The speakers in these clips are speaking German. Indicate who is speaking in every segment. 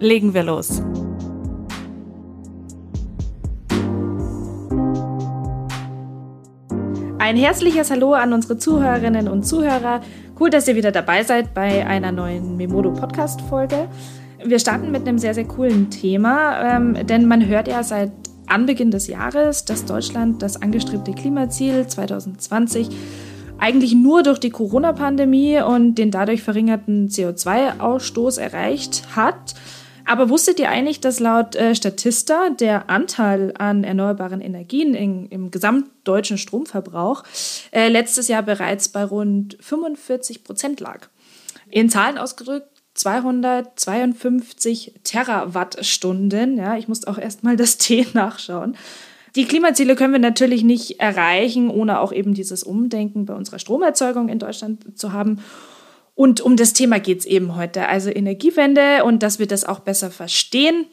Speaker 1: Legen wir los. Ein herzliches Hallo an unsere Zuhörerinnen und Zuhörer. Cool, dass ihr wieder dabei seid bei einer neuen Memodo Podcast Folge. Wir starten mit einem sehr, sehr coolen Thema, ähm, denn man hört ja seit Anbeginn des Jahres, dass Deutschland das angestrebte Klimaziel 2020 eigentlich nur durch die Corona-Pandemie und den dadurch verringerten CO2-Ausstoß erreicht hat. Aber wusstet ihr eigentlich, dass laut äh, Statista der Anteil an erneuerbaren Energien in, im gesamtdeutschen Stromverbrauch äh, letztes Jahr bereits bei rund 45 Prozent lag? In Zahlen ausgedrückt 252 Terawattstunden. Ja, ich musste auch erstmal das T nachschauen. Die Klimaziele können wir natürlich nicht erreichen, ohne auch eben dieses Umdenken bei unserer Stromerzeugung in Deutschland zu haben. Und um das Thema geht es eben heute, also Energiewende und dass wir das auch besser verstehen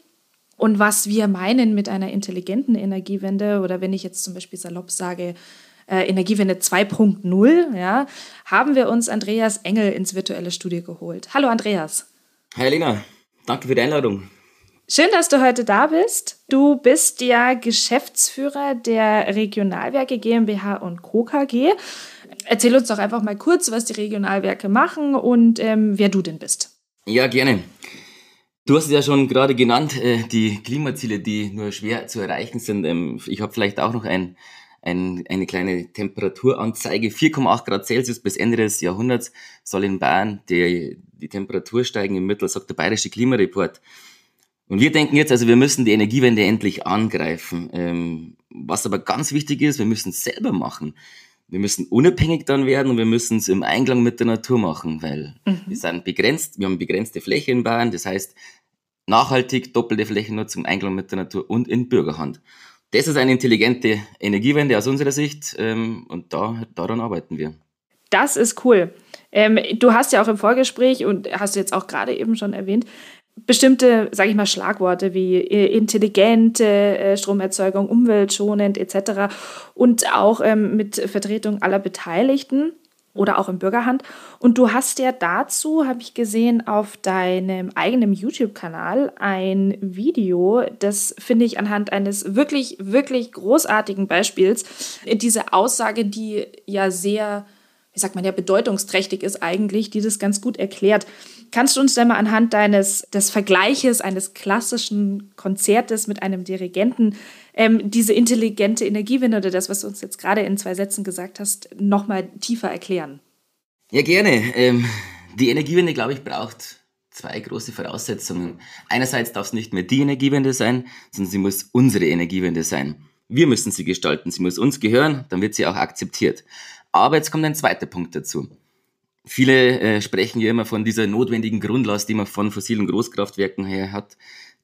Speaker 1: und was wir meinen mit einer intelligenten Energiewende oder wenn ich jetzt zum Beispiel salopp sage, äh, Energiewende 2.0, ja, haben wir uns Andreas Engel ins virtuelle Studio geholt. Hallo Andreas.
Speaker 2: Hi Lena, danke für die Einladung.
Speaker 1: Schön, dass du heute da bist. Du bist ja Geschäftsführer der Regionalwerke GmbH und Co. KG. Erzähl uns doch einfach mal kurz, was die Regionalwerke machen und ähm, wer du denn bist.
Speaker 2: Ja, gerne. Du hast es ja schon gerade genannt, äh, die Klimaziele, die nur schwer zu erreichen sind. Ähm, ich habe vielleicht auch noch ein ein, eine kleine Temperaturanzeige. 4,8 Grad Celsius bis Ende des Jahrhunderts soll in Bayern die, die Temperatur steigen im Mittel, sagt der Bayerische Klimareport. Und wir denken jetzt, also wir müssen die Energiewende endlich angreifen. Ähm, was aber ganz wichtig ist, wir müssen es selber machen. Wir müssen unabhängig dann werden und wir müssen es im Einklang mit der Natur machen, weil mhm. wir sind begrenzt, wir haben begrenzte Fläche in Bayern, das heißt nachhaltig, doppelte Flächennutzung, Einklang mit der Natur und in Bürgerhand. Das ist eine intelligente Energiewende aus unserer Sicht ähm, und da, daran arbeiten wir.
Speaker 1: Das ist cool. Ähm, du hast ja auch im Vorgespräch und hast du jetzt auch gerade eben schon erwähnt, bestimmte, sage ich mal, Schlagworte wie äh, intelligente äh, Stromerzeugung, umweltschonend etc. und auch ähm, mit Vertretung aller Beteiligten oder auch im Bürgerhand. Und du hast ja dazu, habe ich gesehen, auf deinem eigenen YouTube-Kanal ein Video, das finde ich anhand eines wirklich, wirklich großartigen Beispiels, diese Aussage, die ja sehr, wie sagt man ja, bedeutungsträchtig ist eigentlich, die das ganz gut erklärt. Kannst du uns denn mal anhand deines des Vergleiches eines klassischen Konzertes mit einem Dirigenten ähm, diese intelligente Energiewende oder das, was du uns jetzt gerade in zwei Sätzen gesagt hast, nochmal tiefer erklären?
Speaker 2: Ja, gerne. Ähm, die Energiewende, glaube ich, braucht zwei große Voraussetzungen. Einerseits darf es nicht mehr die Energiewende sein, sondern sie muss unsere Energiewende sein. Wir müssen sie gestalten, sie muss uns gehören, dann wird sie auch akzeptiert. Aber jetzt kommt ein zweiter Punkt dazu. Viele äh, sprechen ja immer von dieser notwendigen Grundlast, die man von fossilen Großkraftwerken her hat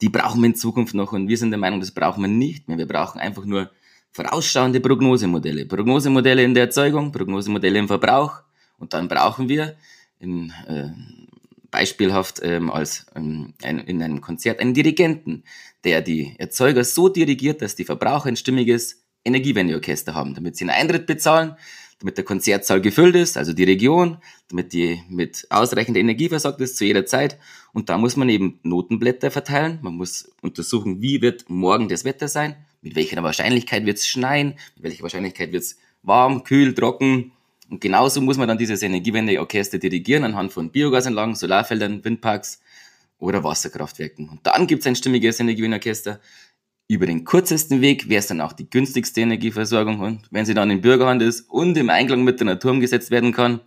Speaker 2: die brauchen wir in Zukunft noch und wir sind der Meinung, das brauchen wir nicht mehr. Wir brauchen einfach nur vorausschauende Prognosemodelle. Prognosemodelle in der Erzeugung, Prognosemodelle im Verbrauch und dann brauchen wir in, äh, beispielhaft ähm, als ähm, ein, in einem Konzert einen Dirigenten, der die Erzeuger so dirigiert, dass die Verbraucher ein stimmiges Energiewendeorchester haben, damit sie einen Eintritt bezahlen, damit der Konzertsaal gefüllt ist, also die Region, damit die mit ausreichender Energie versorgt ist zu jeder Zeit. Und da muss man eben Notenblätter verteilen. Man muss untersuchen, wie wird morgen das Wetter sein, mit welcher Wahrscheinlichkeit wird es schneien, mit welcher Wahrscheinlichkeit wird es warm, kühl, trocken. Und genauso muss man dann dieses Energiewendeorchester dirigieren anhand von Biogasanlagen, Solarfeldern, Windparks oder Wasserkraftwerken. Und dann gibt es ein stimmiges Energiewendeorchester, über den kürzesten Weg wäre es dann auch die günstigste Energieversorgung und wenn sie dann in Bürgerhand ist und im Einklang mit der Natur umgesetzt werden kann,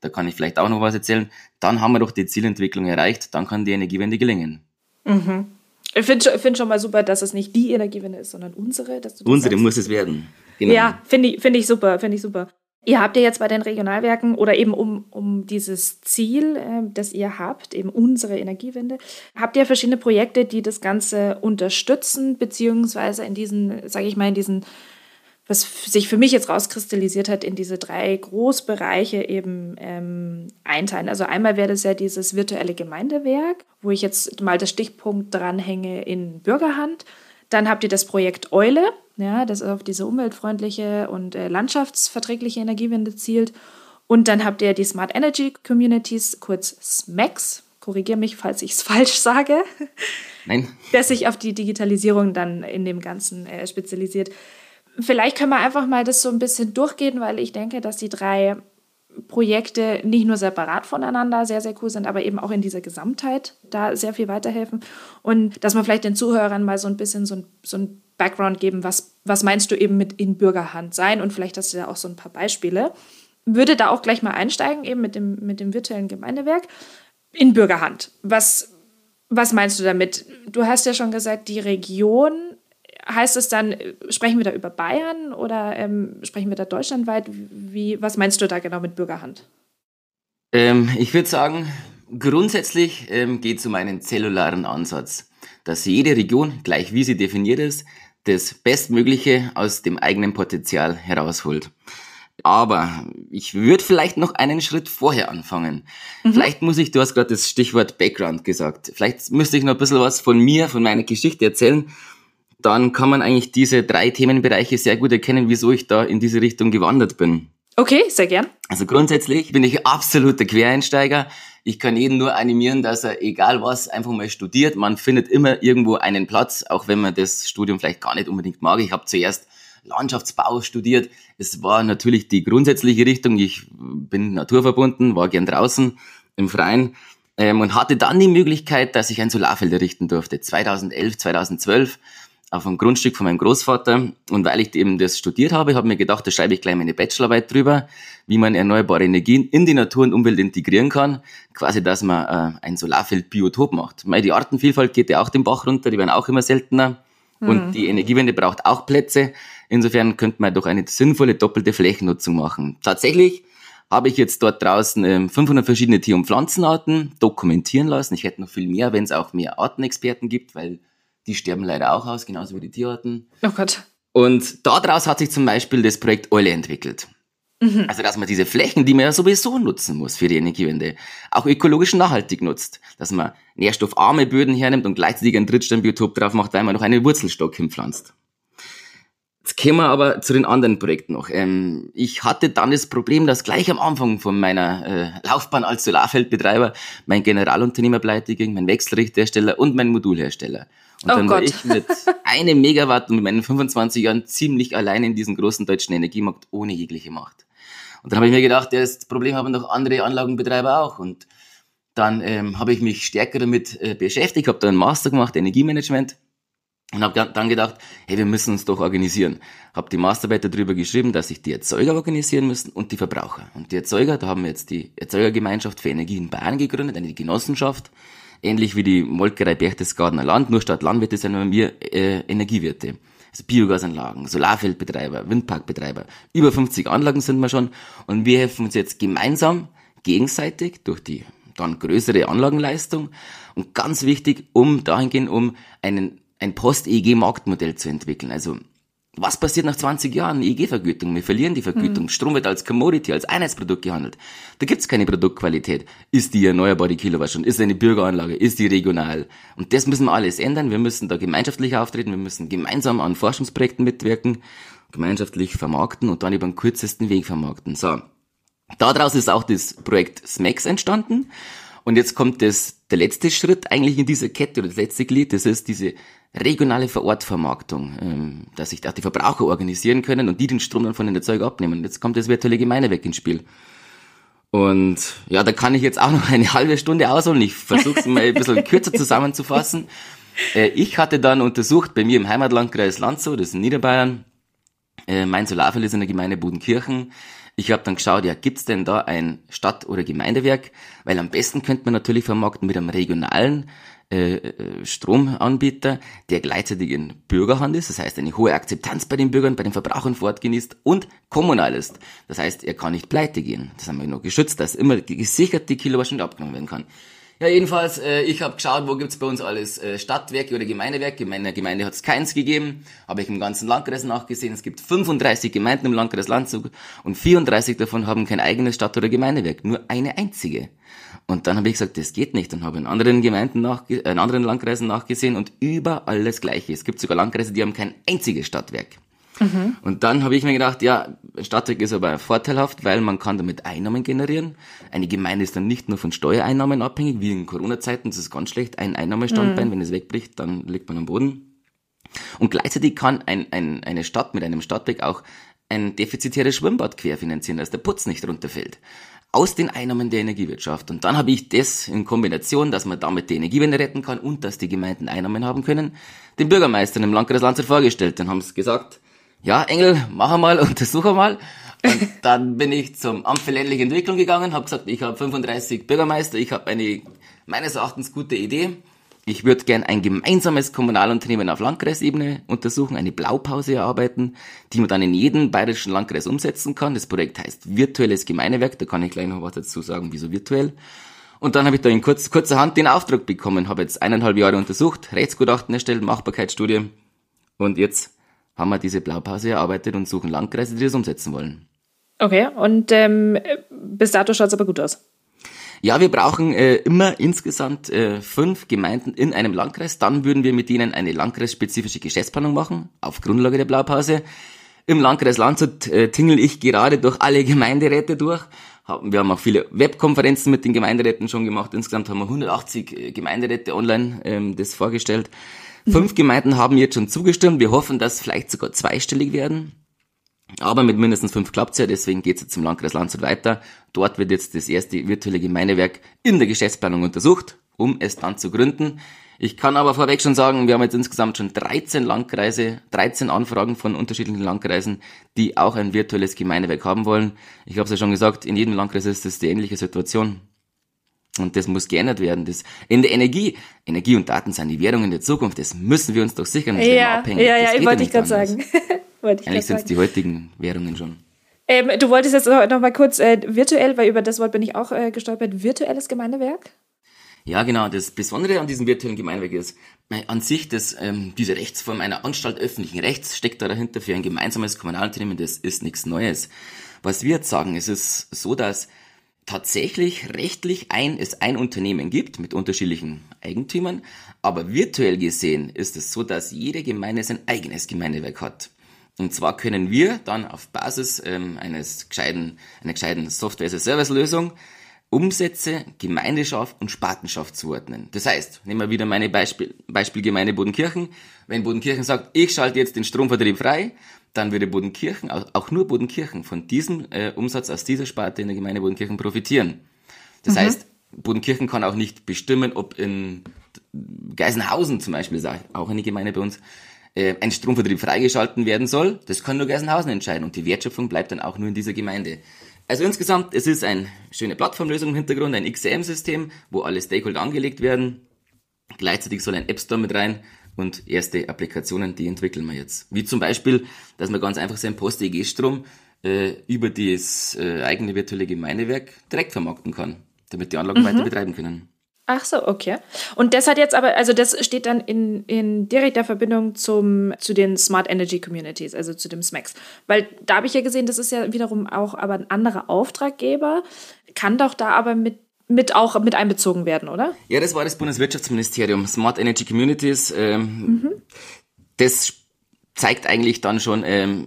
Speaker 2: da kann ich vielleicht auch noch was erzählen, dann haben wir doch die Zielentwicklung erreicht, dann kann die Energiewende gelingen.
Speaker 1: Mhm. Ich finde find schon mal super, dass es nicht die Energiewende ist, sondern unsere.
Speaker 2: unsere sagst. muss es werden.
Speaker 1: Genau. Ja, finde ich, find ich super, finde ich super. Ihr habt ja jetzt bei den Regionalwerken oder eben um, um dieses Ziel, äh, das ihr habt, eben unsere Energiewende, habt ihr verschiedene Projekte, die das Ganze unterstützen, beziehungsweise in diesen, sage ich mal, in diesen, was sich für mich jetzt rauskristallisiert hat, in diese drei Großbereiche eben ähm, einteilen. Also einmal wäre das ja dieses virtuelle Gemeindewerk, wo ich jetzt mal das Stichpunkt dranhänge in Bürgerhand. Dann habt ihr das Projekt Eule, ja, das auf diese umweltfreundliche und äh, landschaftsverträgliche Energiewende zielt. Und dann habt ihr die Smart Energy Communities, kurz SMACs, korrigiere mich, falls ich es falsch sage.
Speaker 2: Nein.
Speaker 1: Das sich auf die Digitalisierung dann in dem Ganzen äh, spezialisiert. Vielleicht können wir einfach mal das so ein bisschen durchgehen, weil ich denke, dass die drei Projekte nicht nur separat voneinander sehr, sehr cool sind, aber eben auch in dieser Gesamtheit da sehr viel weiterhelfen. Und dass man vielleicht den Zuhörern mal so ein bisschen so ein, so ein Background geben, was, was meinst du eben mit in Bürgerhand sein? Und vielleicht hast du ja auch so ein paar Beispiele. Würde da auch gleich mal einsteigen, eben mit dem, mit dem virtuellen Gemeindewerk. In Bürgerhand. Was, was meinst du damit? Du hast ja schon gesagt, die Region heißt es dann, sprechen wir da über Bayern oder ähm, sprechen wir da deutschlandweit? Wie, was meinst du da genau mit Bürgerhand?
Speaker 2: Ähm, ich würde sagen, grundsätzlich ähm, geht es um einen zellularen Ansatz, dass jede Region, gleich wie sie definiert ist, das Bestmögliche aus dem eigenen Potenzial herausholt. Aber ich würde vielleicht noch einen Schritt vorher anfangen. Mhm. Vielleicht muss ich, du hast gerade das Stichwort Background gesagt, vielleicht müsste ich noch ein bisschen was von mir, von meiner Geschichte erzählen, dann kann man eigentlich diese drei Themenbereiche sehr gut erkennen, wieso ich da in diese Richtung gewandert bin.
Speaker 1: Okay, sehr gern.
Speaker 2: Also grundsätzlich bin ich absoluter Quereinsteiger. Ich kann jeden nur animieren, dass er, egal was, einfach mal studiert. Man findet immer irgendwo einen Platz, auch wenn man das Studium vielleicht gar nicht unbedingt mag. Ich habe zuerst Landschaftsbau studiert. Es war natürlich die grundsätzliche Richtung. Ich bin naturverbunden, war gern draußen im Freien ähm, und hatte dann die Möglichkeit, dass ich ein Solarfeld errichten durfte. 2011, 2012 auf einem Grundstück von meinem Großvater. Und weil ich eben das studiert habe, habe ich mir gedacht, da schreibe ich gleich meine Bachelorarbeit drüber, wie man erneuerbare Energien in die Natur und Umwelt integrieren kann. Quasi, dass man äh, ein Solarfeld-Biotop macht. Meine, die Artenvielfalt geht ja auch den Bach runter, die werden auch immer seltener. Mhm. Und die Energiewende braucht auch Plätze. Insofern könnte man doch eine sinnvolle doppelte Flächennutzung machen. Tatsächlich habe ich jetzt dort draußen ähm, 500 verschiedene Tier- und Pflanzenarten dokumentieren lassen. Ich hätte noch viel mehr, wenn es auch mehr Artenexperten gibt, weil die sterben leider auch aus, genauso wie die Tierarten.
Speaker 1: Oh Gott.
Speaker 2: Und daraus hat sich zum Beispiel das Projekt Eule entwickelt. Mhm. Also, dass man diese Flächen, die man ja sowieso nutzen muss für die Energiewende, auch ökologisch nachhaltig nutzt. Dass man nährstoffarme Böden hernimmt und gleichzeitig ein Drittsteinbiotop drauf macht, weil man noch einen Wurzelstock hinpflanzt. Jetzt kommen wir aber zu den anderen Projekten noch. Ähm, ich hatte dann das Problem, dass gleich am Anfang von meiner äh, Laufbahn als Solarfeldbetreiber mein Generalunternehmer pleite ging, mein Wechselrichterhersteller und mein Modulhersteller. Und
Speaker 1: oh
Speaker 2: dann
Speaker 1: Gott.
Speaker 2: war ich mit einem Megawatt und mit meinen 25 Jahren ziemlich allein in diesem großen deutschen Energiemarkt ohne jegliche Macht. Und dann habe ich mir gedacht, ja, das Problem haben doch andere Anlagenbetreiber auch. Und dann ähm, habe ich mich stärker damit äh, beschäftigt, habe dann einen Master gemacht, Energiemanagement und habe dann gedacht, hey, wir müssen uns doch organisieren. Habe die Masterarbeit darüber geschrieben, dass sich die Erzeuger organisieren müssen und die Verbraucher. Und die Erzeuger, da haben wir jetzt die Erzeugergemeinschaft für Energie in Bayern gegründet, eine Genossenschaft, ähnlich wie die Molkerei Berchtesgadener Land, nur statt Landwirte sind wir äh, Energiewirte. Also Biogasanlagen, Solarfeldbetreiber, Windparkbetreiber. Über 50 Anlagen sind wir schon und wir helfen uns jetzt gemeinsam, gegenseitig durch die dann größere Anlagenleistung und ganz wichtig, um dahingehend, um einen ein Post-EG-Marktmodell zu entwickeln. Also was passiert nach 20 Jahren? EG-Vergütung. Wir verlieren die Vergütung. Mhm. Strom wird als Commodity, als Einheitsprodukt gehandelt. Da gibt's keine Produktqualität. Ist die erneuerbar, die Kilowattstunde? Ist eine Bürgeranlage? Ist die regional? Und das müssen wir alles ändern. Wir müssen da gemeinschaftlich auftreten. Wir müssen gemeinsam an Forschungsprojekten mitwirken, gemeinschaftlich vermarkten und dann über den kürzesten Weg vermarkten. So. Daraus ist auch das Projekt SMAX entstanden. Und jetzt kommt das, der letzte Schritt eigentlich in dieser Kette oder das letzte Glied. Das ist diese regionale Vorortvermarktung, ähm, dass sich auch die Verbraucher organisieren können und die den Strom dann von den Erzeuger abnehmen. Jetzt kommt das virtuelle Gemeindewerk ins Spiel. Und ja, da kann ich jetzt auch noch eine halbe Stunde ausholen. Ich versuche es mal ein bisschen kürzer zusammenzufassen. Äh, ich hatte dann untersucht bei mir im Heimatlandkreis Landshut, das ist in Niederbayern, äh, mein Solarfeld ist in der Gemeinde Budenkirchen. Ich habe dann geschaut, ja, gibt's denn da ein Stadt- oder Gemeindewerk? Weil am besten könnte man natürlich vermarkten mit einem regionalen äh, äh, Stromanbieter, der gleichzeitig in Bürgerhand ist, das heißt eine hohe Akzeptanz bei den Bürgern, bei den Verbrauchern fortgenießt und kommunal ist. Das heißt, er kann nicht pleite gehen. Das haben wir noch geschützt, dass immer gesichert die Kilowattstunde abgenommen werden kann. Ja, jedenfalls, äh, ich habe geschaut, wo gibt's bei uns alles äh, Stadtwerke oder Gemeindewerke. In meiner Gemeinde hat's keins gegeben. Habe ich im ganzen Landkreis nachgesehen. Es gibt 35 Gemeinden im Landkreis Landshut und 34 davon haben kein eigenes Stadt- oder Gemeindewerk. Nur eine einzige. Und dann habe ich gesagt, das geht nicht und habe in anderen Gemeinden nachge äh, in anderen Landkreisen nachgesehen und überall das Gleiche. Es gibt sogar Landkreise, die haben kein einziges Stadtwerk. Mhm. Und dann habe ich mir gedacht, ja, Stadtwerk ist aber vorteilhaft, weil man kann damit Einnahmen generieren. Eine Gemeinde ist dann nicht nur von Steuereinnahmen abhängig, wie in Corona-Zeiten, das ist ganz schlecht, ein Einnahmestandbein, mhm. wenn es wegbricht, dann liegt man am Boden. Und gleichzeitig kann ein, ein, eine Stadt mit einem Stadtwerk auch ein defizitäres Schwimmbad querfinanzieren, dass der Putz nicht runterfällt. Aus den Einnahmen der Energiewirtschaft. Und dann habe ich das in Kombination, dass man damit die Energiewende retten kann und dass die Gemeinden Einnahmen haben können, den Bürgermeistern im Landkreis Landshut vorgestellt. Dann haben sie gesagt, ja, Engel, mach mal, untersuch mal. Und dann bin ich zum Amt für ländliche Entwicklung gegangen, habe gesagt, ich habe 35 Bürgermeister, ich habe eine meines Erachtens gute Idee. Ich würde gern ein gemeinsames Kommunalunternehmen auf Landkreisebene untersuchen, eine Blaupause erarbeiten, die man dann in jedem bayerischen Landkreis umsetzen kann. Das Projekt heißt Virtuelles Gemeinewerk, da kann ich gleich noch was dazu sagen, wieso virtuell. Und dann habe ich da in kurz, kurzer Hand den Auftrag bekommen, habe jetzt eineinhalb Jahre untersucht, Rechtsgutachten erstellt, Machbarkeitsstudie und jetzt haben wir diese Blaupause erarbeitet und suchen Landkreise, die das umsetzen wollen.
Speaker 1: Okay, und ähm, bis dato schaut es aber gut aus.
Speaker 2: Ja, wir brauchen äh, immer insgesamt äh, fünf Gemeinden in einem Landkreis. Dann würden wir mit ihnen eine landkreisspezifische Geschäftsplanung machen, auf Grundlage der Blaupause. Im Landkreis Landshut äh, tingel ich gerade durch alle Gemeinderäte durch. Wir haben auch viele Webkonferenzen mit den Gemeinderäten schon gemacht. Insgesamt haben wir 180 äh, Gemeinderäte online ähm, das vorgestellt. Fünf Gemeinden haben jetzt schon zugestimmt. Wir hoffen, dass vielleicht sogar zweistellig werden. Aber mit mindestens fünf klappt's ja, deswegen geht's jetzt zum Landkreis Landshut weiter. Dort wird jetzt das erste virtuelle Gemeindewerk in der Geschäftsplanung untersucht, um es dann zu gründen. Ich kann aber vorweg schon sagen, wir haben jetzt insgesamt schon 13 Landkreise, 13 Anfragen von unterschiedlichen Landkreisen, die auch ein virtuelles Gemeindewerk haben wollen. Ich habe es ja schon gesagt, in jedem Landkreis ist das die ähnliche Situation. Und das muss geändert werden. Das in der Energie, Energie und Daten sind die Währungen der Zukunft. Das müssen wir uns doch sichern. Das
Speaker 1: ja, abhängig. ja, ja, wollte ich gerade sagen.
Speaker 2: Eigentlich sind es die heutigen Währungen schon.
Speaker 1: Ähm, du wolltest jetzt noch, noch mal kurz äh, virtuell, weil über das Wort bin ich auch äh, gestolpert, virtuelles Gemeindewerk?
Speaker 2: Ja, genau. Das Besondere an diesem virtuellen Gemeindewerk ist, äh, an sich, dass ähm, diese Rechtsform einer Anstalt öffentlichen Rechts steckt da dahinter für ein gemeinsames Kommunalunternehmen, das ist nichts Neues. Was wir jetzt sagen, es ist so, dass tatsächlich rechtlich ein, es ein Unternehmen gibt mit unterschiedlichen Eigentümern, aber virtuell gesehen ist es so, dass jede Gemeinde sein eigenes Gemeindewerk hat. Und zwar können wir dann auf Basis ähm, eines gescheiten, einer gescheiten Software-as-a-Service-Lösung Umsätze, Gemeindeschaft und Spartenschaft zuordnen. Das heißt, nehmen wir wieder meine Beispiel, Beispiel Gemeinde Bodenkirchen. Wenn Bodenkirchen sagt, ich schalte jetzt den Stromvertrieb frei, dann würde Bodenkirchen, auch nur Bodenkirchen, von diesem äh, Umsatz aus dieser Sparte in der Gemeinde Bodenkirchen profitieren. Das mhm. heißt, Bodenkirchen kann auch nicht bestimmen, ob in Geisenhausen zum Beispiel, ist auch eine Gemeinde bei uns, äh, ein Stromvertrieb freigeschalten werden soll. Das kann nur Geisenhausen entscheiden und die Wertschöpfung bleibt dann auch nur in dieser Gemeinde. Also insgesamt, es ist eine schöne Plattformlösung im Hintergrund, ein XCM-System, wo alle Stakeholder angelegt werden. Gleichzeitig soll ein App Store mit rein und erste Applikationen, die entwickeln wir jetzt. Wie zum Beispiel, dass man ganz einfach seinen Post-EG-Strom äh, über das äh, eigene virtuelle Gemeindewerk direkt vermarkten kann, damit die Anlagen mhm. weiter betreiben können.
Speaker 1: Ach so, okay. Und das hat jetzt aber, also das steht dann in, in direkter Verbindung zum, zu den Smart Energy Communities, also zu dem SMAX. Weil da habe ich ja gesehen, das ist ja wiederum auch aber ein anderer Auftraggeber, kann doch da aber mit mit auch mit einbezogen werden, oder?
Speaker 2: Ja, das war das Bundeswirtschaftsministerium. Smart Energy Communities. Ähm, mhm. Das zeigt eigentlich dann schon ähm,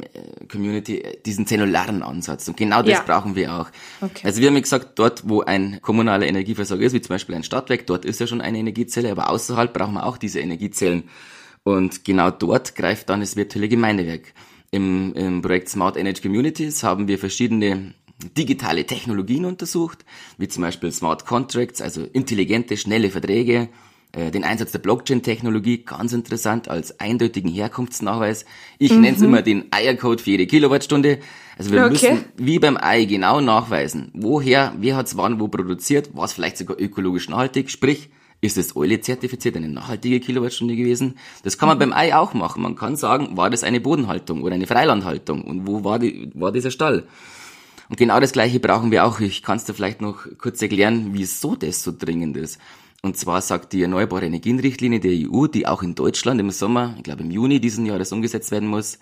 Speaker 2: Community diesen zellularen Ansatz. Und genau das ja. brauchen wir auch. Okay. Also wir haben ja gesagt, dort, wo ein kommunaler Energieversorger ist, wie zum Beispiel ein Stadtwerk, dort ist ja schon eine Energiezelle, aber außerhalb brauchen wir auch diese Energiezellen. Und genau dort greift dann das virtuelle Gemeindewerk. Im, Im Projekt Smart Energy Communities haben wir verschiedene digitale Technologien untersucht, wie zum Beispiel Smart Contracts, also intelligente, schnelle Verträge, Äh, den Einsatz der Blockchain-Technologie, ganz interessant, als eindeutigen Herkunftsnachweis. Ich mhm. nenne es immer den Eiercode für jede Kilowattstunde. Also wir okay. müssen wie beim Ei genau nachweisen, woher, wer hat es wann wo produziert, was vielleicht sogar ökologisch nachhaltig, sprich, ist das Eule zertifiziert eine nachhaltige Kilowattstunde gewesen? Das kann man beim Ei auch machen. Man kann sagen, war das eine Bodenhaltung oder eine Freilandhaltung und wo war, die, war dieser Stall? Und genau das Gleiche brauchen wir auch. Ich kann es dir vielleicht noch kurz erklären, wieso das so dringend ist. Und zwar sagt die Erneuerbare Energienrichtlinie der EU, die auch in Deutschland im Sommer, ich glaube im Juni diesen Jahres umgesetzt werden muss,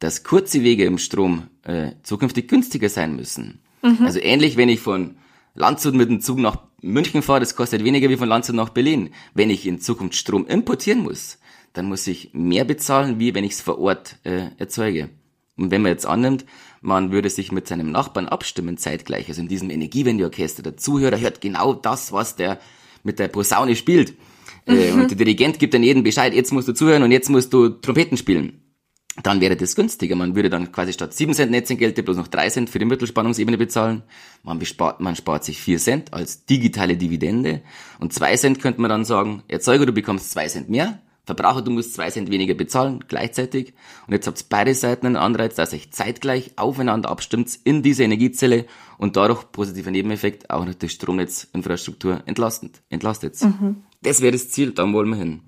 Speaker 2: dass kurze Wege im Strom äh, zukünftig günstiger sein müssen. Mhm. Also ähnlich, wenn ich von Landshut mit dem Zug nach München fahre, das kostet weniger wie von Landshut nach Berlin. Wenn ich in Zukunft Strom importieren muss, dann muss ich mehr bezahlen, wie wenn ich es vor Ort äh, erzeuge. Und wenn man jetzt annimmt, man würde sich mit seinem Nachbarn abstimmen zeitgleich, also in diesem Energiewendeorchester, der Zuhörer hört genau das, was der mit der Posaune spielt. Äh, mhm. Und der Dirigent gibt dann jedem Bescheid, jetzt musst du zuhören und jetzt musst du Trompeten spielen. Dann wäre das günstiger. Man würde dann quasi statt 7 Cent Netzentgelte bloß noch 3 Cent für die Mittelspannungsebene bezahlen. Man, bespart, man spart sich 4 Cent als digitale Dividende. Und 2 Cent könnte man dann sagen, Erzeuger, du bekommst 2 Cent mehr. Verbraucher, du musst 2 Cent weniger bezahlen, gleichzeitig. Und jetzt habt beide Seiten einen Anreiz, dass euch zeitgleich aufeinander abstimmt in diese Energiezelle und dadurch positiver Nebeneffekt auch noch die Stromnetzinfrastruktur entlastend, entlastet. Mhm. Das wäre das Ziel, da wollen wir hin.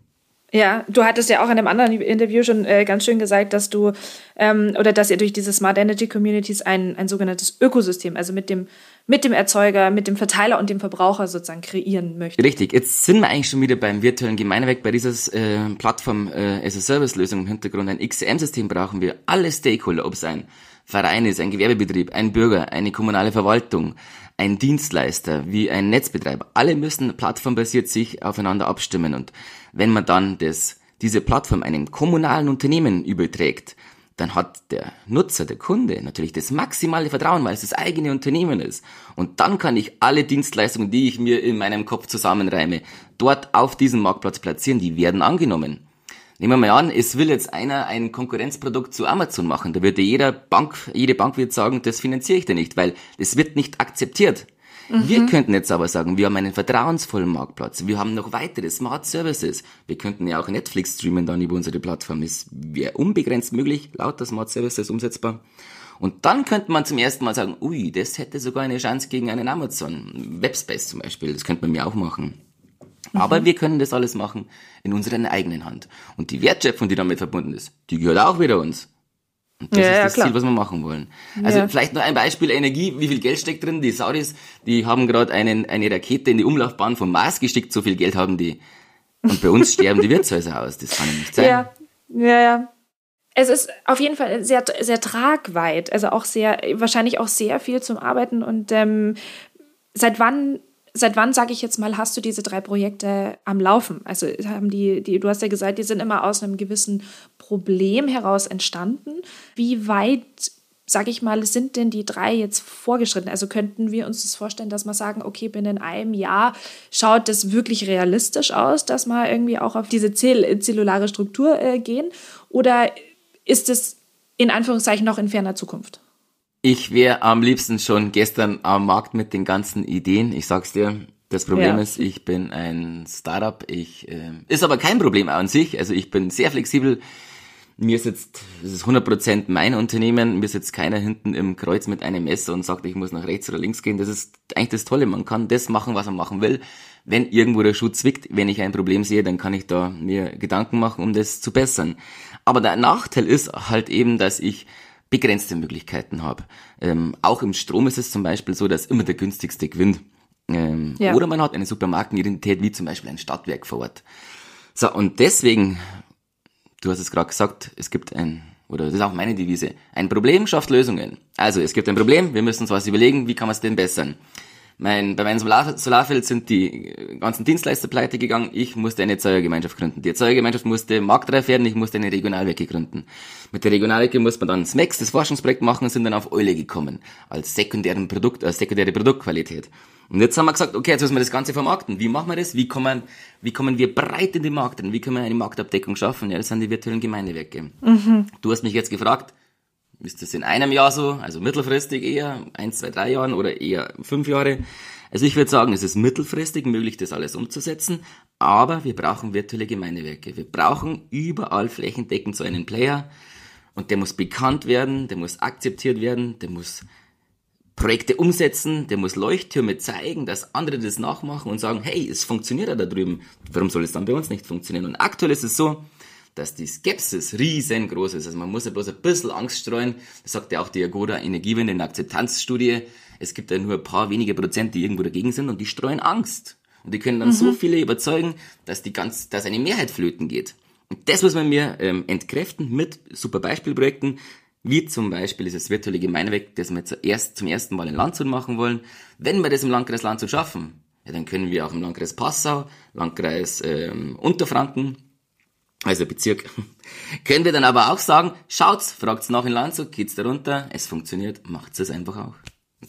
Speaker 1: Ja, du hattest ja auch in einem anderen Interview schon äh, ganz schön gesagt, dass du ähm, oder dass ihr durch diese Smart Energy Communities ein, ein sogenanntes Ökosystem, also mit dem, mit dem Erzeuger, mit dem Verteiler und dem Verbraucher sozusagen kreieren möchtet.
Speaker 2: Richtig, jetzt sind wir eigentlich schon wieder beim virtuellen Gemeinweg, bei dieser äh, Plattform äh, as a Service Lösung im Hintergrund. Ein XCM-System brauchen wir. Alle Stakeholder, ob es ein Verein ist, ein Gewerbebetrieb, ein Bürger, eine kommunale Verwaltung, ein Dienstleister wie ein Netzbetreiber, alle müssen plattformbasiert sich aufeinander abstimmen und wenn man dann das, diese Plattform einem kommunalen Unternehmen überträgt, dann hat der Nutzer, der Kunde natürlich das maximale Vertrauen, weil es das eigene Unternehmen ist. Und dann kann ich alle Dienstleistungen, die ich mir in meinem Kopf zusammenreime, dort auf diesem Marktplatz platzieren, die werden angenommen. Nehmen wir mal an, es will jetzt einer ein Konkurrenzprodukt zu Amazon machen. Da würde jeder Bank, jede Bank wird sagen, das finanziere ich dir nicht, weil es wird nicht akzeptiert. Mhm. Wir könnten jetzt aber sagen, wir haben einen vertrauensvollen Marktplatz. Wir haben noch weitere Smart Services. Wir könnten ja auch Netflix streamen dann über unsere Plattform. Es wäre unbegrenzt möglich, lauter Smart Services umsetzbar. Und dann könnte man zum ersten Mal sagen, ui, das hätte sogar eine Chance gegen einen Amazon. Webspace zum Beispiel, das könnte man mir auch machen. Aber mhm. wir können das alles machen in unserer eigenen Hand. Und die Wertschöpfung, die damit verbunden ist, die gehört auch wieder uns. Das ja, ist das ja, Ziel, was wir machen wollen. Also ja. vielleicht noch ein Beispiel Energie. Wie viel Geld steckt drin? Die Saudis, die haben gerade einen eine Rakete in die Umlaufbahn vom Mars geschickt. So viel Geld haben die. Und bei uns sterben die Wirtshäuser aus. Das kann ja nicht sein.
Speaker 1: Ja, ja, ja. Es ist auf jeden Fall sehr, sehr tragweit. Also auch sehr, wahrscheinlich auch sehr viel zum Arbeiten. Und ähm, seit wann seit wann, sage ich jetzt mal, hast du diese drei Projekte am Laufen? Also haben die, die, du hast ja gesagt, die sind immer aus einem gewissen Problem heraus entstanden. Wie weit, sage ich mal, sind denn die drei jetzt vorgeschritten? Also könnten wir uns das vorstellen, dass wir sagen, okay, binnen einem Jahr schaut das wirklich realistisch aus, dass wir irgendwie auch auf diese zell zellulare Struktur äh, gehen? Oder ist es in Anführungszeichen noch in ferner Zukunft?
Speaker 2: Ich wäre am liebsten schon gestern am Markt mit den ganzen Ideen. Ich sag's dir. Das Problem ja. ist, ich bin ein Startup. Ich äh, ist aber kein Problem an sich. Also ich bin sehr flexibel. Mir ist jetzt, es ist 100% mein Unternehmen. Mir ist jetzt keiner hinten im Kreuz mit einem Messer und sagt, ich muss nach rechts oder links gehen. Das ist eigentlich das Tolle. Man kann das machen, was man machen will. Wenn irgendwo der Schuh zwickt, wenn ich ein Problem sehe, dann kann ich da mir Gedanken machen, um das zu bessern. Aber der Nachteil ist halt eben, dass ich begrenzte Möglichkeiten habe. Ähm, auch im Strom ist es zum Beispiel so, dass immer der günstigste gewinnt. Ähm, ja. Oder man hat eine Supermarkenidentität, wie zum Beispiel ein Stadtwerk vor Ort. So, und deswegen, du hast es gerade gesagt, es gibt ein, oder das ist auch meine Devise, ein Problem schafft Lösungen. Also, es gibt ein Problem, wir müssen uns was überlegen, wie kann man es denn bessern? Mein, bei meinem Solar Solarfeld sind die ganzen Dienstleister pleite gegangen. Ich musste eine Erzeugergemeinschaft gründen. Die Erzeugergemeinschaft musste marktreif werden. Ich musste eine Regionalwerke gründen. Mit der Regionalwerke musste man dann SMEX, das Forschungsprojekt machen und sind dann auf Eule gekommen. Als sekundären Produkt, als sekundäre Produktqualität. Und jetzt haben wir gesagt, okay, jetzt müssen wir das Ganze vermarkten. Wie machen wir das? Wie kommen, wie kommen wir breit in den Markt rein? Wie können wir eine Marktabdeckung schaffen? Ja, das sind die virtuellen Gemeindewerke. Mhm. Du hast mich jetzt gefragt, ist das in einem Jahr so, also mittelfristig eher, eins, zwei, drei Jahren oder eher fünf Jahre? Also ich würde sagen, es ist mittelfristig möglich, das alles umzusetzen, aber wir brauchen virtuelle Gemeindewerke. Wir brauchen überall flächendeckend so einen Player und der muss bekannt werden, der muss akzeptiert werden, der muss Projekte umsetzen, der muss Leuchttürme zeigen, dass andere das nachmachen und sagen, hey, es funktioniert ja da drüben. Warum soll es dann bei uns nicht funktionieren? Und aktuell ist es so, dass die Skepsis riesengroß ist. Also man muss ja bloß ein bisschen Angst streuen. Das sagt ja auch die Agoda Energiewende in der Akzeptanzstudie. Es gibt ja nur ein paar wenige Prozent, die irgendwo dagegen sind und die streuen Angst. Und die können dann mhm. so viele überzeugen, dass die ganz, dass eine Mehrheit flöten geht. Und das muss man mir ähm, entkräften mit super Beispielprojekten, wie zum Beispiel dieses virtuelle Gemeinweg, das wir zuerst, zum ersten Mal in Landshut machen wollen. Wenn wir das im Landkreis Landshut schaffen, ja, dann können wir auch im Landkreis Passau, Landkreis ähm, Unterfranken, also Bezirk, können wir dann aber auch sagen, schaut's, fragt's nach in Landshut, geht's darunter, es funktioniert, macht's es einfach auch.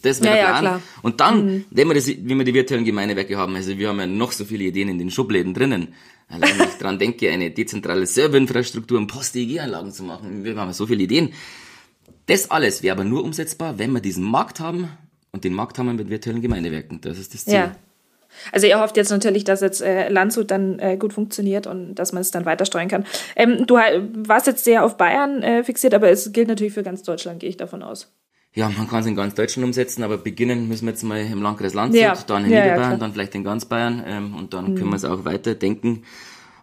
Speaker 2: Das wäre ja, der Plan. Ja, und dann, mhm. wenn wir das, wie wir die virtuellen Gemeindewerke haben, also wir haben ja noch so viele Ideen in den Schubläden drinnen. Allein wenn ich dran denke, eine dezentrale Serverinfrastruktur und Post-EEG-Anlagen zu machen. Wir haben so viele Ideen. Das alles wäre aber nur umsetzbar, wenn wir diesen Markt haben und den Markt haben wir mit virtuellen Gemeindewerken. Das ist das Ziel. Ja.
Speaker 1: Also ihr hofft jetzt natürlich, dass jetzt äh, Landshut dann äh, gut funktioniert und dass man es dann weiter steuern kann. Ähm, du warst jetzt sehr auf Bayern äh, fixiert, aber es gilt natürlich für ganz Deutschland, gehe ich davon aus.
Speaker 2: Ja, man kann es in ganz Deutschland umsetzen, aber beginnen müssen wir jetzt mal im Landkreis Landshut, ja. dann in ja, Niederbayern, ja, dann vielleicht in ganz Bayern ähm, und dann mhm. können wir es auch weiterdenken.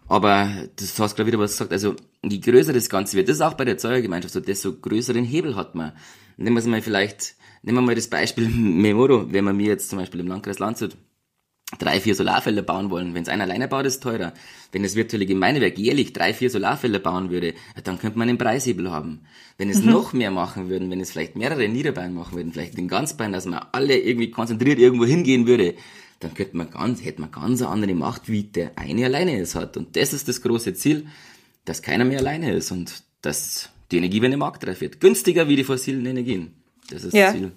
Speaker 2: Aber das hast gerade wieder was gesagt, also je größer das Ganze wird, das ist auch bei der Erzeugergemeinschaft so, desto größeren Hebel hat man. Nehmen wir es mal vielleicht, nehmen wir mal das Beispiel Memoro, wenn man mir jetzt zum Beispiel im Landkreis Landshut drei, vier Solarfelder bauen wollen. Wenn es einer alleine baut, ist teurer. Wenn das virtuelle Gemeindewerk jährlich drei, vier Solarfelder bauen würde, dann könnte man einen Preishebel haben. Wenn es mhm. noch mehr machen würden, wenn es vielleicht mehrere Niederbayern machen würden, vielleicht in ganz Bayern, dass man alle irgendwie konzentriert irgendwo hingehen würde, dann könnte man ganz, hätte man ganz eine andere Macht, wie der eine alleine es hat. Und das ist das große Ziel, dass keiner mehr alleine ist und dass die Energiewende marktreif wird. Günstiger wie die fossilen Energien. Das ist ja. das Ziel.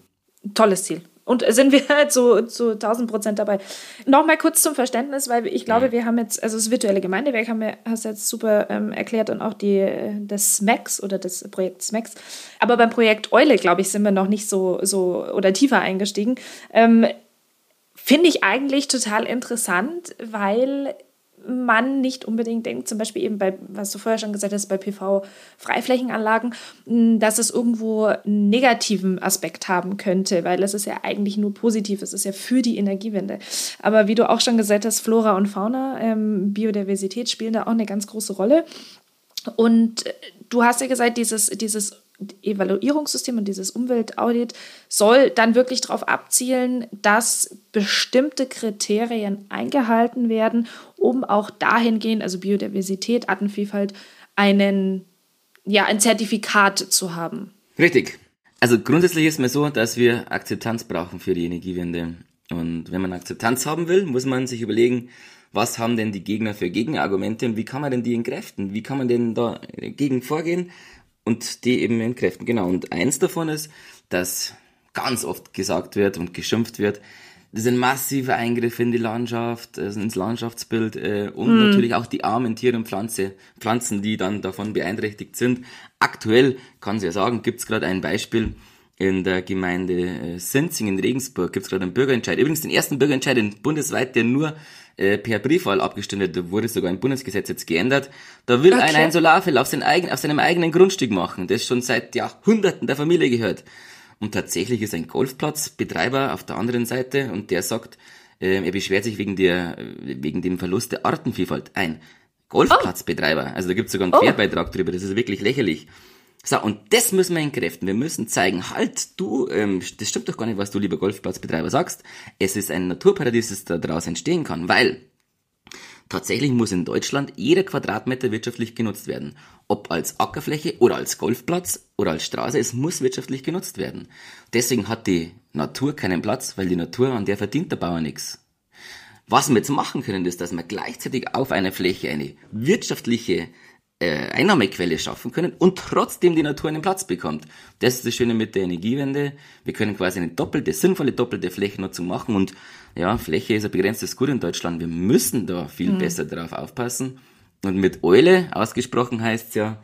Speaker 1: Tolles Ziel. Und sind wir halt zu, zu 1000 Prozent dabei. Nochmal kurz zum Verständnis, weil ich glaube, wir haben jetzt, also das virtuelle Gemeindewerk haben wir, hast du jetzt super ähm, erklärt und auch die, das SMAX oder das Projekt SMAX. Aber beim Projekt Eule, glaube ich, sind wir noch nicht so, so oder tiefer eingestiegen. Ähm, Finde ich eigentlich total interessant, weil man nicht unbedingt denkt, zum Beispiel eben bei, was du vorher schon gesagt hast, bei PV-Freiflächenanlagen, dass es irgendwo einen negativen Aspekt haben könnte, weil es ist ja eigentlich nur positiv, es ist ja für die Energiewende. Aber wie du auch schon gesagt hast, Flora und Fauna, ähm, Biodiversität spielen da auch eine ganz große Rolle. Und du hast ja gesagt, dieses, dieses Evaluierungssystem und dieses Umweltaudit soll dann wirklich darauf abzielen, dass bestimmte Kriterien eingehalten werden, um auch dahingehend, also Biodiversität, Artenvielfalt, einen, ja, ein Zertifikat zu haben.
Speaker 2: Richtig. Also grundsätzlich ist mir so, dass wir Akzeptanz brauchen für die Energiewende. Und wenn man Akzeptanz haben will, muss man sich überlegen, was haben denn die Gegner für Gegenargumente und wie kann man denn die entkräften? Wie kann man denn da gegen vorgehen? Und die eben entkräften. Genau. Und eins davon ist, dass ganz oft gesagt wird und geschimpft wird, das sind massive Eingriffe in die Landschaft, also ins Landschaftsbild äh, und mm. natürlich auch die armen Tiere und Pflanze, Pflanzen, die dann davon beeinträchtigt sind. Aktuell, kann ich ja sagen, gibt es gerade ein Beispiel in der Gemeinde äh, Sinzing in Regensburg, gibt es gerade einen Bürgerentscheid. Übrigens den ersten Bürgerentscheid in bundesweit, der nur äh, per Briefwahl abgestimmt wird. Da wurde sogar ein Bundesgesetz jetzt geändert. Da will okay. einer ein Solarfeld auf, sein eigen, auf seinem eigenen Grundstück machen, das schon seit Jahrhunderten der Familie gehört. Und tatsächlich ist ein Golfplatzbetreiber auf der anderen Seite und der sagt, äh, er beschwert sich wegen, der, wegen dem Verlust der Artenvielfalt. Ein Golfplatzbetreiber. Also da gibt es sogar einen oh. Querbeitrag drüber, das ist wirklich lächerlich. So, und das müssen wir entkräften. Wir müssen zeigen, halt, du, ähm, das stimmt doch gar nicht, was du, lieber Golfplatzbetreiber, sagst. Es ist ein Naturparadies, das daraus entstehen kann, weil tatsächlich muss in Deutschland jeder Quadratmeter wirtschaftlich genutzt werden. Ob als Ackerfläche oder als Golfplatz oder als Straße, es muss wirtschaftlich genutzt werden. Deswegen hat die Natur keinen Platz, weil die Natur, an der verdient der Bauer nichts. Was wir jetzt machen können, ist, dass wir gleichzeitig auf einer Fläche eine wirtschaftliche äh, Einnahmequelle schaffen können und trotzdem die Natur einen Platz bekommt. Das ist das Schöne mit der Energiewende. Wir können quasi eine doppelte, sinnvolle doppelte Flächennutzung machen und ja, Fläche ist ein begrenztes Gut in Deutschland. Wir müssen da viel mhm. besser drauf aufpassen. Und mit Eule, ausgesprochen heißt ja,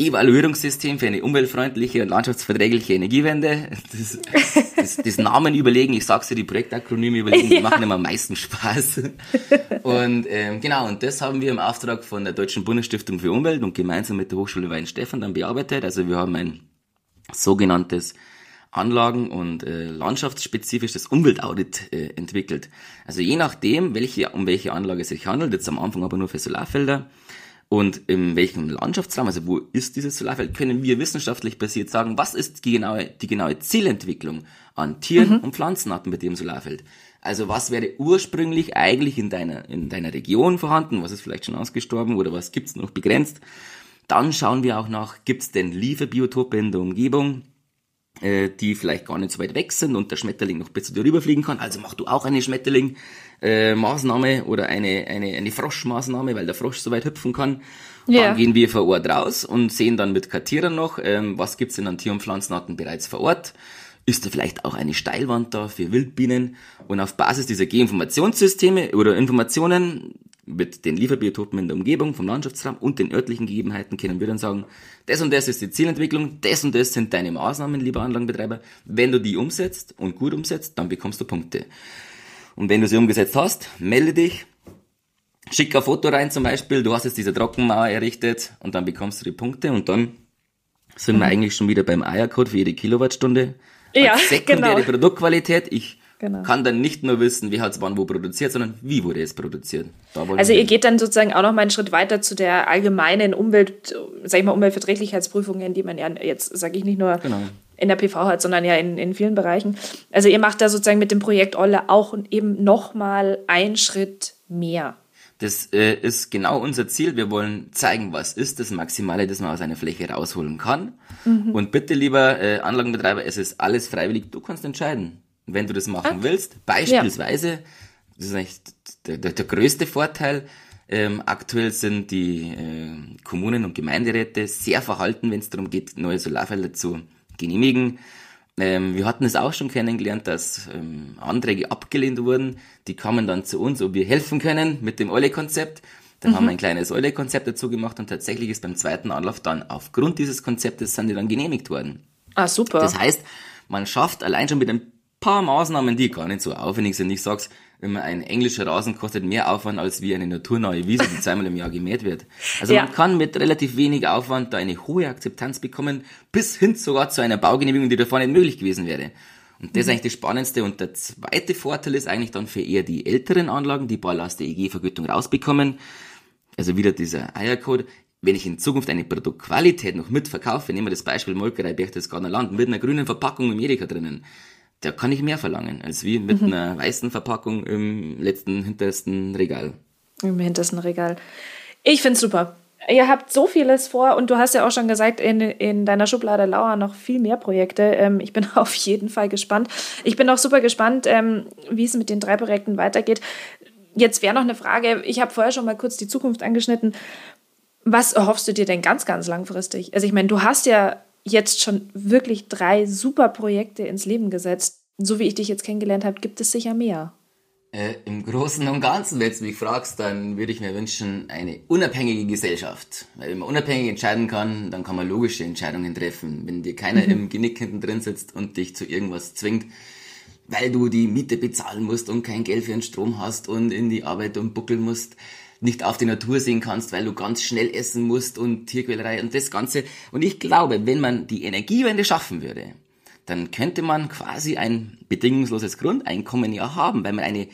Speaker 2: Evaluierungssystem für eine umweltfreundliche und landschaftsverträgliche Energiewende. Das, das, das Namen überlegen, ich sag's dir, die Projektakronyme überlegen, die ja. machen immer am meisten Spaß. Und ähm, genau, und das haben wir im Auftrag von der Deutschen Bundesstiftung für Umwelt und gemeinsam mit der Hochschule Weinstefan dann bearbeitet. Also wir haben ein sogenanntes Anlagen- und äh, landschaftsspezifisches Umweltaudit äh, entwickelt. Also je nachdem, welche, um welche Anlage es sich handelt, jetzt am Anfang aber nur für Solarfelder, und in welchem Landschaftsraum, also wo ist dieses Solarfeld, können wir wissenschaftlich basiert sagen, was ist die genaue, die genaue Zielentwicklung an Tieren mhm. und Pflanzenarten bei dem Solarfeld. Also was wäre ursprünglich eigentlich in deiner, in deiner Region vorhanden, was ist vielleicht schon ausgestorben oder was gibt's noch begrenzt. Dann schauen wir auch nach, gibt's denn Lieferbiotope in der Umgebung, äh, die vielleicht gar nicht so weit weg sind und der Schmetterling noch besser darüber fliegen kann. Also mach du auch eine Schmetterling äh, Maßnahme oder eine, eine, eine Froschmaßnahme, weil der Frosch so weit hüpfen kann. Ja. Dann gehen wir vor Ort raus und sehen dann mit Kartierern noch, ähm, was gibt's denn an Tier- und Pflanzenarten bereits vor Ort. Ist da vielleicht auch eine Steilwand da für Wildbienen? Und auf Basis dieser Geoinformationssysteme oder Informationen mit den Lieferbiotopen in der Umgebung, vom Landschaftsraum und den örtlichen Gegebenheiten können wir dann sagen, das und das ist die Zielentwicklung, das und das sind deine Maßnahmen, lieber Anlagenbetreiber. Wenn du die umsetzt und gut umsetzt, dann bekommst du Punkte. Und wenn du sie umgesetzt hast, melde dich, schick ein Foto rein zum Beispiel, du hast jetzt diese Trockenmauer errichtet und dann bekommst du die Punkte und dann sind mhm. wir eigentlich schon wieder beim Eiercode für jede Kilowattstunde. Ja, sekundäre genau. Produktqualität. Ich genau. kann dann nicht nur wissen, wie hat es wann wo produziert, sondern wie wurde es produziert.
Speaker 1: also ihr geht dann sozusagen auch noch mal einen Schritt weiter zu der allgemeinen Umwelt, sag ich mal, Umweltverträglichkeitsprüfungen, die man ja jetzt, sage ich nicht nur genau in der PV hat, sondern ja in, in vielen Bereichen. Also ihr macht da sozusagen mit dem Projekt Olle auch eben nochmal einen Schritt mehr.
Speaker 2: Das äh, ist genau unser Ziel. Wir wollen zeigen, was ist das Maximale, das man aus einer Fläche rausholen kann. Mhm. Und bitte, lieber äh, Anlagenbetreiber, es ist alles freiwillig. Du kannst entscheiden, wenn du das machen okay. willst. Beispielsweise, ja. das ist eigentlich der, der, der größte Vorteil, ähm, aktuell sind die äh, Kommunen und Gemeinderäte sehr verhalten, wenn es darum geht, neue Solarfelder zu genehmigen. Ähm, wir hatten es auch schon kennengelernt, dass ähm, Anträge abgelehnt wurden. Die kamen dann zu uns, ob wir helfen können mit dem Eule-Konzept. Dann mhm. haben wir ein kleines Eule-Konzept dazu gemacht und tatsächlich ist beim zweiten Anlauf dann aufgrund dieses Konzeptes sind die dann genehmigt worden.
Speaker 1: Ah, super.
Speaker 2: Das heißt, man schafft allein schon mit ein paar Maßnahmen, die gar nicht so aufwendig sind. Ich sag's, immer ein englischer Rasen kostet mehr Aufwand als wie eine naturnahe Wiese, die zweimal im Jahr gemäht wird. Also ja. man kann mit relativ wenig Aufwand da eine hohe Akzeptanz bekommen, bis hin sogar zu einer Baugenehmigung, die davor nicht möglich gewesen wäre. Und das ist mhm. eigentlich das Spannendste. Und der zweite Vorteil ist eigentlich dann für eher die älteren Anlagen, die der EG-Vergütung rausbekommen. Also wieder dieser Eiercode. Wenn ich in Zukunft eine Produktqualität noch mitverkaufe, nehmen wir das Beispiel Molkerei Berchtesgadener Land mit einer grünen Verpackung im Edeka drinnen, da kann ich mehr verlangen, als wie mit mhm. einer weißen Verpackung im letzten, hintersten Regal.
Speaker 1: Im hintersten Regal. Ich find's super. Ihr habt so vieles vor und du hast ja auch schon gesagt, in, in deiner Schublade lauern noch viel mehr Projekte. Ähm, ich bin auf jeden Fall gespannt. Ich bin auch super gespannt, ähm, wie es mit den drei Projekten weitergeht. Jetzt wäre noch eine Frage, ich habe vorher schon mal kurz die Zukunft angeschnitten. Was erhoffst du dir denn ganz, ganz langfristig? Also ich meine, du hast ja jetzt schon wirklich drei super Projekte ins Leben gesetzt. So wie ich dich jetzt kennengelernt habe, gibt es sicher mehr.
Speaker 2: Äh, Im Großen und Ganzen, wenn du mich fragst, dann würde ich mir wünschen, eine unabhängige Gesellschaft. Weil wenn man unabhängig entscheiden kann, dann kann man logische Entscheidungen treffen. Wenn dir keiner mhm. im Genick hinten drin sitzt und dich zu irgendwas zwingt, weil du die Miete bezahlen musst und kein Geld für den Strom hast und in die Arbeit und buckeln musst, nicht auf die Natur sehen kannst, weil du ganz schnell essen musst und Tierquälerei und das Ganze. Und ich glaube, wenn man die Energiewende schaffen würde, dann könnte man quasi ein bedingungsloses Grundeinkommen ja haben, weil man eine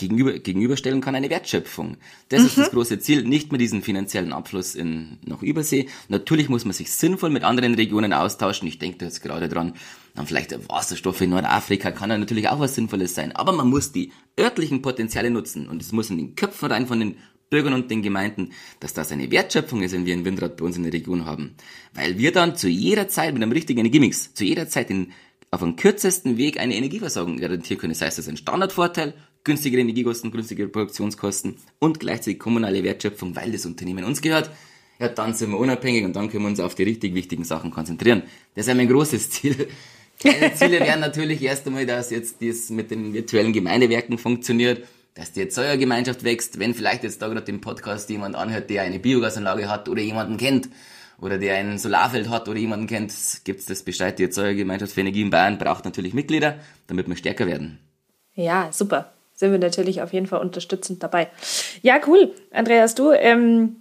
Speaker 2: gegenüber, gegenüberstellen kann, eine Wertschöpfung. Das mhm. ist das große Ziel, nicht mehr diesen finanziellen Abfluss in, nach Übersee. Natürlich muss man sich sinnvoll mit anderen Regionen austauschen. Ich denke da jetzt gerade dran, dann vielleicht Wasserstoffe in Nordafrika kann ja natürlich auch was Sinnvolles sein. Aber man muss die örtlichen Potenziale nutzen und es muss in den Köpfen rein von den Bürgern und den Gemeinden, dass das eine Wertschöpfung ist, wenn wir ein Windrad bei uns in der Region haben. Weil wir dann zu jeder Zeit mit einem richtigen Energiemix, zu jeder Zeit in, auf dem kürzesten Weg eine Energieversorgung garantieren können. Das heißt, das ist ein Standardvorteil, günstigere Energiekosten, günstigere Produktionskosten und gleichzeitig kommunale Wertschöpfung, weil das Unternehmen uns gehört. Ja, dann sind wir unabhängig und dann können wir uns auf die richtig wichtigen Sachen konzentrieren. Das ist mein großes Ziel. Kleine Ziele wären natürlich erst einmal, dass jetzt das mit den virtuellen Gemeindewerken funktioniert dass die Erzeugergemeinschaft wächst, wenn vielleicht jetzt da gerade im Podcast jemand anhört, der eine Biogasanlage hat oder jemanden kennt oder der ein Solarfeld hat oder jemanden kennt, gibt es das Bescheid. Die Erzeugergemeinschaft für Energie in Bayern braucht natürlich Mitglieder, damit wir stärker werden.
Speaker 1: Ja, super. Sind wir natürlich auf jeden Fall unterstützend dabei. Ja, cool. Andreas, du, ähm,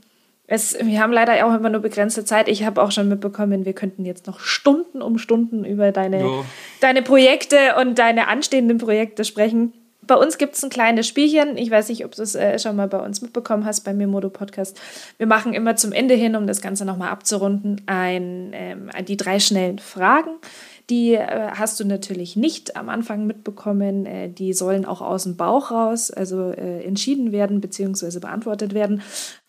Speaker 1: es, wir haben leider auch immer nur begrenzte Zeit. Ich habe auch schon mitbekommen, wir könnten jetzt noch Stunden um Stunden über deine, deine Projekte und deine anstehenden Projekte sprechen. Bei uns gibt es ein kleines Spielchen. Ich weiß nicht, ob du es äh, schon mal bei uns mitbekommen hast, beim Mimodo Podcast. Wir machen immer zum Ende hin, um das Ganze nochmal abzurunden, ein, ähm, die drei schnellen Fragen. Die äh, hast du natürlich nicht am Anfang mitbekommen. Äh, die sollen auch aus dem Bauch raus, also äh, entschieden werden bzw. beantwortet werden.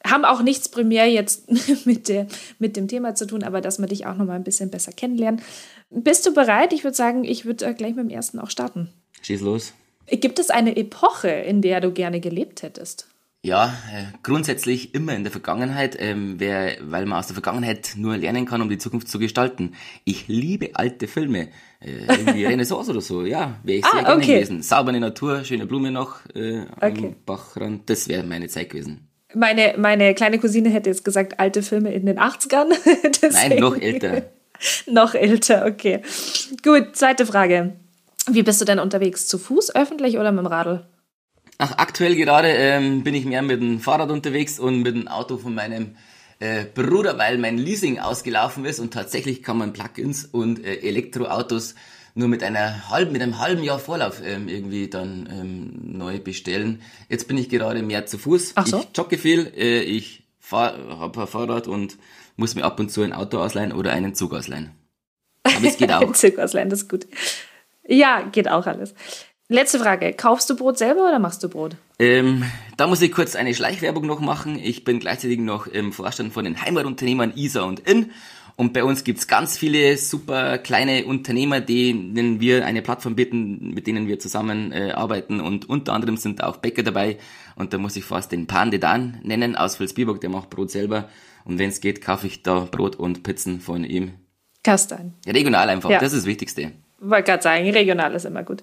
Speaker 1: Haben auch nichts primär jetzt mit, der, mit dem Thema zu tun, aber dass wir dich auch noch mal ein bisschen besser kennenlernen. Bist du bereit? Ich würde sagen, ich würde äh, gleich mit dem ersten auch starten.
Speaker 2: Schieß los.
Speaker 1: Gibt es eine Epoche, in der du gerne gelebt hättest?
Speaker 2: Ja, äh, grundsätzlich immer in der Vergangenheit, ähm, wer, weil man aus der Vergangenheit nur lernen kann, um die Zukunft zu gestalten. Ich liebe alte Filme, äh, irgendwie Renaissance oder so, ja, wäre ich sehr ah, gerne okay. gewesen. Saubere Natur, schöne Blume noch äh, am okay. Bachrand, das wäre meine Zeit gewesen.
Speaker 1: Meine, meine kleine Cousine hätte jetzt gesagt, alte Filme in den 80ern.
Speaker 2: Nein, noch älter.
Speaker 1: noch älter, okay. Gut, zweite Frage. Wie bist du denn unterwegs? Zu Fuß, öffentlich oder mit dem Radl?
Speaker 2: Ach, aktuell gerade ähm, bin ich mehr mit dem Fahrrad unterwegs und mit dem Auto von meinem äh, Bruder, weil mein Leasing ausgelaufen ist und tatsächlich kann man Plugins und äh, Elektroautos nur mit einer halben, mit einem halben Jahr Vorlauf ähm, irgendwie dann ähm, neu bestellen. Jetzt bin ich gerade mehr zu Fuß. Ach so? Ich jogge viel, äh, ich habe ein Fahrrad und muss mir ab und zu ein Auto ausleihen oder einen Zug ausleihen.
Speaker 1: Aber es geht auch. Ein Zug ausleihen, das ist gut. Ja, geht auch alles. Letzte Frage. Kaufst du Brot selber oder machst du Brot?
Speaker 2: Ähm, da muss ich kurz eine Schleichwerbung noch machen. Ich bin gleichzeitig noch im Vorstand von den Heimatunternehmern ISA und IN. Und bei uns gibt's ganz viele super kleine Unternehmer, denen wir eine Plattform bieten, mit denen wir zusammen äh, arbeiten. Und unter anderem sind auch Bäcker dabei. Und da muss ich fast den Pandedan nennen aus Vilsbiburg, der macht Brot selber. Und wenn es geht, kaufe ich da Brot und Pizzen von ihm.
Speaker 1: Kastan.
Speaker 2: Regional einfach, ja. das ist das Wichtigste.
Speaker 1: Wollte gerade sagen, regional ist immer gut.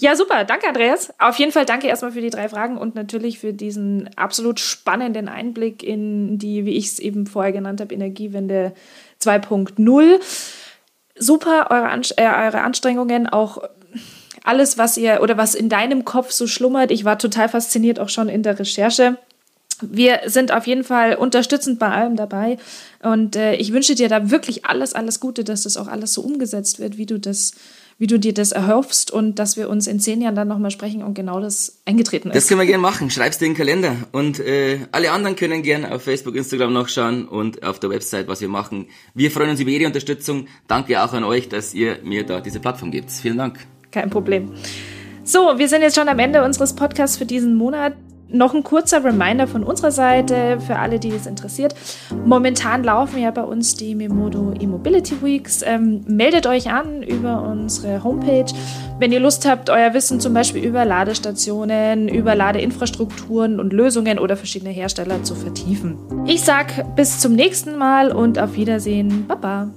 Speaker 1: Ja, super. Danke, Andreas. Auf jeden Fall danke erstmal für die drei Fragen und natürlich für diesen absolut spannenden Einblick in die, wie ich es eben vorher genannt habe, Energiewende 2.0. Super, eure, An äh, eure Anstrengungen, auch alles, was ihr oder was in deinem Kopf so schlummert. Ich war total fasziniert auch schon in der Recherche wir sind auf jeden Fall unterstützend bei allem dabei. Und äh, ich wünsche dir da wirklich alles, alles Gute, dass das auch alles so umgesetzt wird, wie du das, wie du dir das erhoffst und dass wir uns in zehn Jahren dann nochmal sprechen und genau das eingetreten ist.
Speaker 2: Das können wir gerne machen. Schreib's dir in den Kalender. Und äh, alle anderen können gerne auf Facebook, Instagram nachschauen und auf der Website, was wir machen. Wir freuen uns über jede Unterstützung. Danke auch an euch, dass ihr mir da diese Plattform gebt. Vielen Dank.
Speaker 1: Kein Problem. So, wir sind jetzt schon am Ende unseres Podcasts für diesen Monat. Noch ein kurzer Reminder von unserer Seite für alle, die es interessiert. Momentan laufen ja bei uns die Memodo E-Mobility Weeks. Ähm, meldet euch an über unsere Homepage. Wenn ihr Lust habt, euer Wissen zum Beispiel über Ladestationen, über Ladeinfrastrukturen und Lösungen oder verschiedene Hersteller zu vertiefen. Ich sag bis zum nächsten Mal und auf Wiedersehen. Baba.